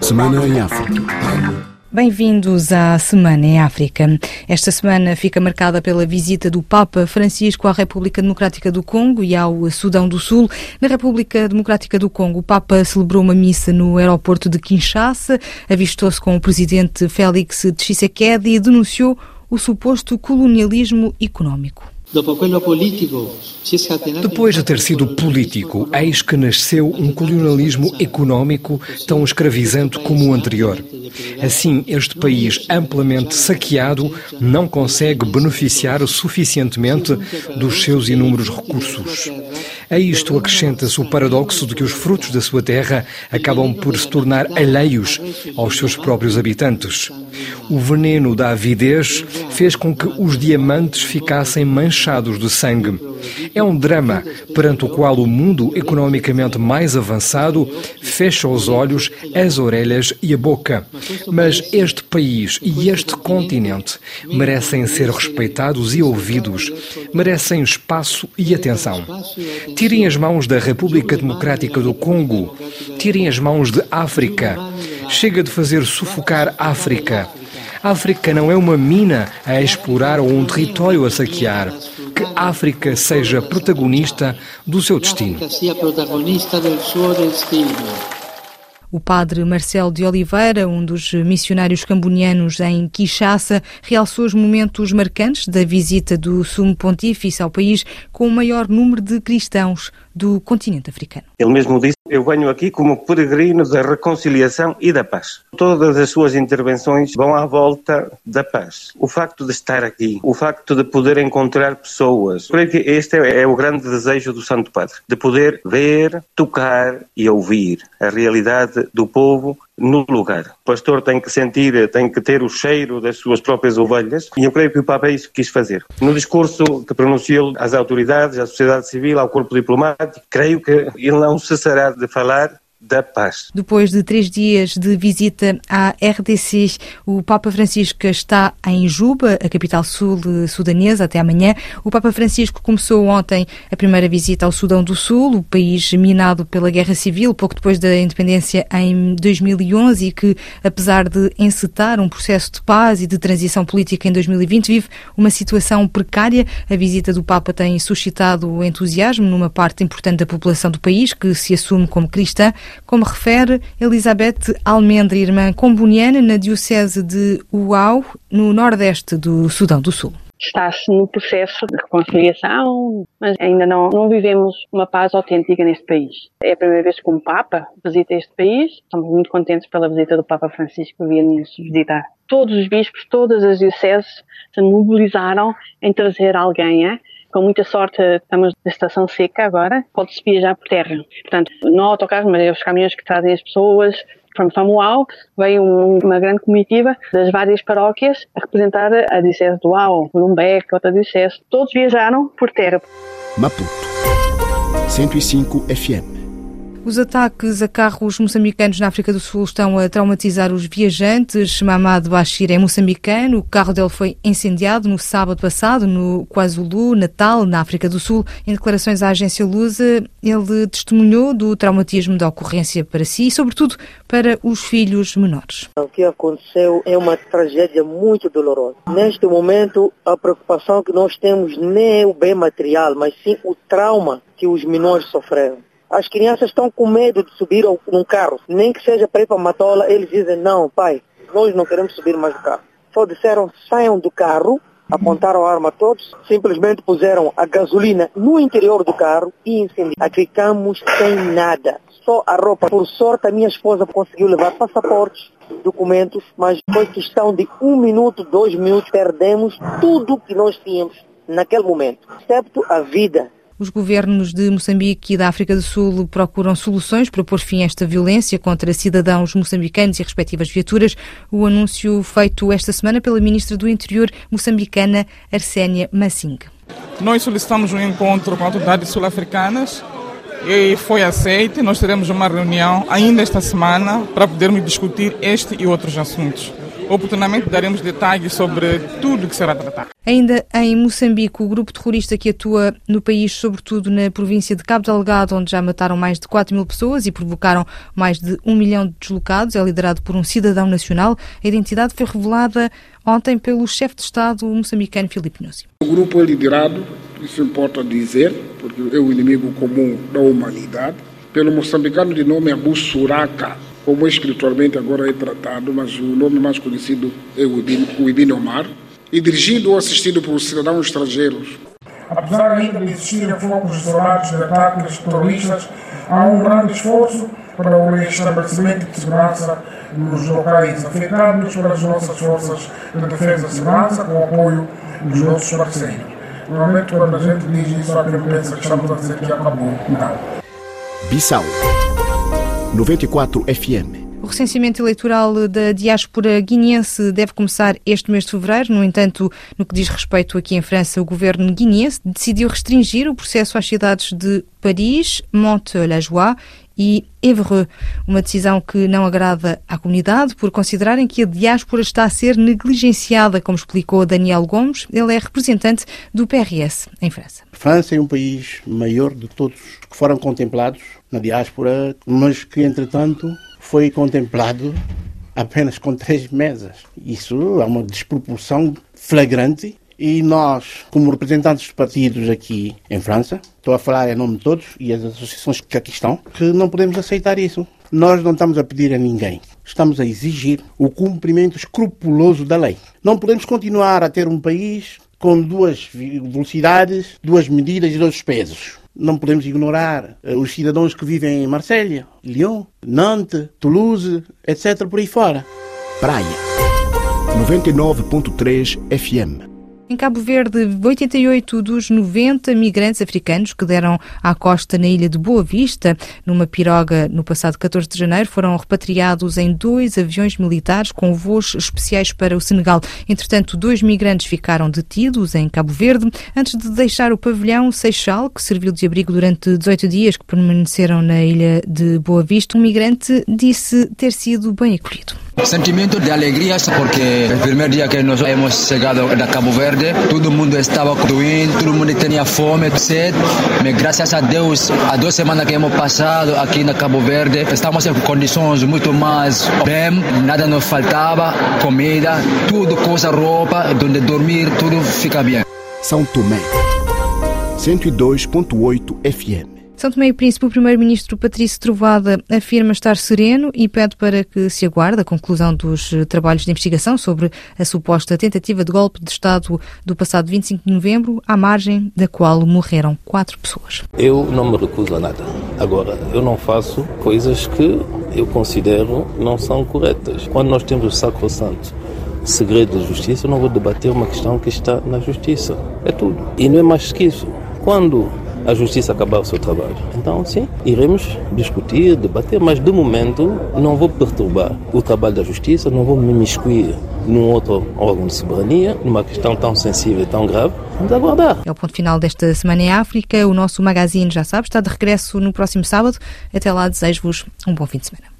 Semana em África. Bem-vindos à Semana em África. Esta semana fica marcada pela visita do Papa Francisco à República Democrática do Congo e ao Sudão do Sul. Na República Democrática do Congo, o Papa celebrou uma missa no aeroporto de Kinshasa, avistou-se com o presidente Félix Tshisekedi e denunciou o suposto colonialismo económico. Depois de ter sido político, eis que nasceu um colonialismo económico tão escravizante como o anterior. Assim, este país amplamente saqueado não consegue beneficiar suficientemente dos seus inúmeros recursos. A isto acrescenta-se o paradoxo de que os frutos da sua terra acabam por se tornar alheios aos seus próprios habitantes. O veneno da avidez fez com que os diamantes ficassem manchados de sangue. É um drama perante o qual o mundo economicamente mais avançado fecha os olhos, as orelhas e a boca. Mas este país e este continente merecem ser respeitados e ouvidos, merecem espaço e atenção. Tirem as mãos da República Democrática do Congo, tirem as mãos de África. Chega de fazer sufocar África. África não é uma mina a explorar ou um território a saquear. Que a África seja protagonista do seu destino. O padre Marcelo de Oliveira, um dos missionários cambonianos em Kinshasa, realçou os momentos marcantes da visita do Sumo Pontífice ao país com o maior número de cristãos do continente africano. Ele mesmo disse: Eu venho aqui como peregrino da reconciliação e da paz. Todas as suas intervenções vão à volta da paz. O facto de estar aqui, o facto de poder encontrar pessoas. Creio que este é o grande desejo do Santo Padre: de poder ver, tocar e ouvir a realidade do povo no lugar. O pastor tem que sentir, tem que ter o cheiro das suas próprias ovelhas e eu creio que o Papa é isso que quis fazer. No discurso que pronunciou às autoridades, à sociedade civil, ao corpo diplomático, creio que ele não cessará de falar da paz. Depois de três dias de visita à RDC, o Papa Francisco está em Juba, a capital sul sudanesa, até amanhã. O Papa Francisco começou ontem a primeira visita ao Sudão do Sul, o país minado pela guerra civil, pouco depois da independência em 2011 e que, apesar de encetar um processo de paz e de transição política em 2020, vive uma situação precária. A visita do Papa tem suscitado entusiasmo numa parte importante da população do país, que se assume como cristã como refere Elizabeth Almendra, irmã comboniana na Diocese de Uau, no nordeste do Sudão do Sul. Está-se no processo de reconciliação, mas ainda não, não vivemos uma paz autêntica neste país. É a primeira vez que um Papa visita este país. Estamos muito contentes pela visita do Papa Francisco que nos visitar. Todos os bispos, todas as dioceses se mobilizaram em trazer alguém é? Com muita sorte, estamos na estação seca agora, pode-se viajar por terra. Portanto, não autocarros, mas é os caminhões que trazem as pessoas. From Famual veio uma grande comitiva das várias paróquias a representar a Diocese do Uau, Lumbeck, outra Diocese. Todos viajaram por terra. Maputo 105 FM os ataques a carros moçambicanos na África do Sul estão a traumatizar os viajantes. Mamad Bashir é moçambicano. O carro dele foi incendiado no sábado passado no KwaZulu, Natal, na África do Sul. Em declarações à agência Lusa, ele testemunhou do traumatismo da ocorrência para si e, sobretudo, para os filhos menores. O que aconteceu é uma tragédia muito dolorosa. Neste momento, a preocupação que nós temos nem é o bem material, mas sim o trauma que os menores sofreram. As crianças estão com medo de subir num carro, nem que seja para ir para Matola, eles dizem, não, pai, nós não queremos subir mais do carro. Só disseram, saiam do carro, apontaram a arma a todos, simplesmente puseram a gasolina no interior do carro e incendiaram. Ficamos sem nada, só a roupa. Por sorte, a minha esposa conseguiu levar passaportes, documentos, mas foi questão de um minuto, dois minutos, perdemos tudo que nós tínhamos naquele momento, excepto a vida os governos de Moçambique e da África do Sul procuram soluções para pôr fim a esta violência contra cidadãos moçambicanos e respectivas viaturas. O anúncio feito esta semana pela ministra do Interior moçambicana, Arsénia Massing. Nós solicitamos um encontro com autoridades sul-africanas e foi aceito. Nós teremos uma reunião ainda esta semana para podermos discutir este e outros assuntos. Oportunamente daremos detalhes sobre tudo que será tratado. Ainda em Moçambique, o grupo terrorista que atua no país, sobretudo na província de Cabo Delgado, onde já mataram mais de 4 mil pessoas e provocaram mais de um milhão de deslocados, é liderado por um cidadão nacional. A identidade foi revelada ontem pelo chefe de Estado moçambicano Filipe Nussi. O grupo é liderado, isso importa dizer, porque é o inimigo comum da humanidade, pelo moçambicano de nome Abu Suraka, como espiritualmente agora é tratado, mas o nome mais conhecido é o Ibn Omar, e dirigido ou assistido por cidadãos estrangeiros. Apesar ainda de existirem focos isolados de ataques terroristas, há um grande esforço para o restabelecimento de segurança nos locais afetados pelas nossas forças de defesa e segurança, com o apoio dos nossos parceiros. Normalmente, quando a gente diz isso, há quem pensa que estamos a dizer que acabou. Não. Bissau 94 FM o recenseamento eleitoral da diáspora guineense deve começar este mês de fevereiro. No entanto, no que diz respeito aqui em França, o governo guineense decidiu restringir o processo às cidades de Paris, Monte-la-Joie e Évreux, uma decisão que não agrada à comunidade por considerarem que a diáspora está a ser negligenciada, como explicou Daniel Gomes, ele é representante do PRS em França. França é um país maior de todos que foram contemplados na diáspora, mas que entretanto foi contemplado apenas com três mesas. Isso é uma desproporção flagrante e nós, como representantes de partidos aqui em França, estou a falar em nome de todos e as associações que aqui estão, que não podemos aceitar isso. Nós não estamos a pedir a ninguém, estamos a exigir o cumprimento escrupuloso da lei. Não podemos continuar a ter um país com duas velocidades, duas medidas e dois pesos. Não podemos ignorar eh, os cidadãos que vivem em Marselha, Lyon, Nantes, Toulouse, etc. por aí fora. Praia 99.3 FM em Cabo Verde, 88 dos 90 migrantes africanos que deram à costa na ilha de Boa Vista, numa piroga no passado 14 de janeiro, foram repatriados em dois aviões militares com voos especiais para o Senegal. Entretanto, dois migrantes ficaram detidos em Cabo Verde antes de deixar o pavilhão Seixal, que serviu de abrigo durante 18 dias que permaneceram na ilha de Boa Vista. Um migrante disse ter sido bem acolhido. Sentimento de alegria porque o primeiro dia que nós hemos chegado a Cabo Verde, todo mundo estava doente, todo mundo tinha fome, sede, mas graças a Deus, há duas semanas que hemos passado aqui na Cabo Verde, estamos em condições muito mais bem, nada nos faltava, comida, tudo, coisa, roupa, onde dormir, tudo fica bem. São Tomé, 102.8 FM. São Tomé e Príncipe, o primeiro-ministro Patrício Trovada afirma estar sereno e pede para que se aguarde a conclusão dos eh, trabalhos de investigação sobre a suposta tentativa de golpe de Estado do passado 25 de novembro, à margem da qual morreram quatro pessoas. Eu não me recuso a nada. Agora, eu não faço coisas que eu considero não são corretas. Quando nós temos o sacrosanto segredo da justiça, eu não vou debater uma questão que está na justiça. É tudo. E não é mais que isso. Quando a justiça acabar o seu trabalho. Então, sim, iremos discutir, debater, mas de momento não vou perturbar o trabalho da justiça, não vou me imiscuir num outro órgão de soberania, numa questão tão sensível e tão grave. Vamos aguardar. É o ponto final desta Semana em África. O nosso magazine, já sabe, está de regresso no próximo sábado. Até lá, desejo-vos um bom fim de semana.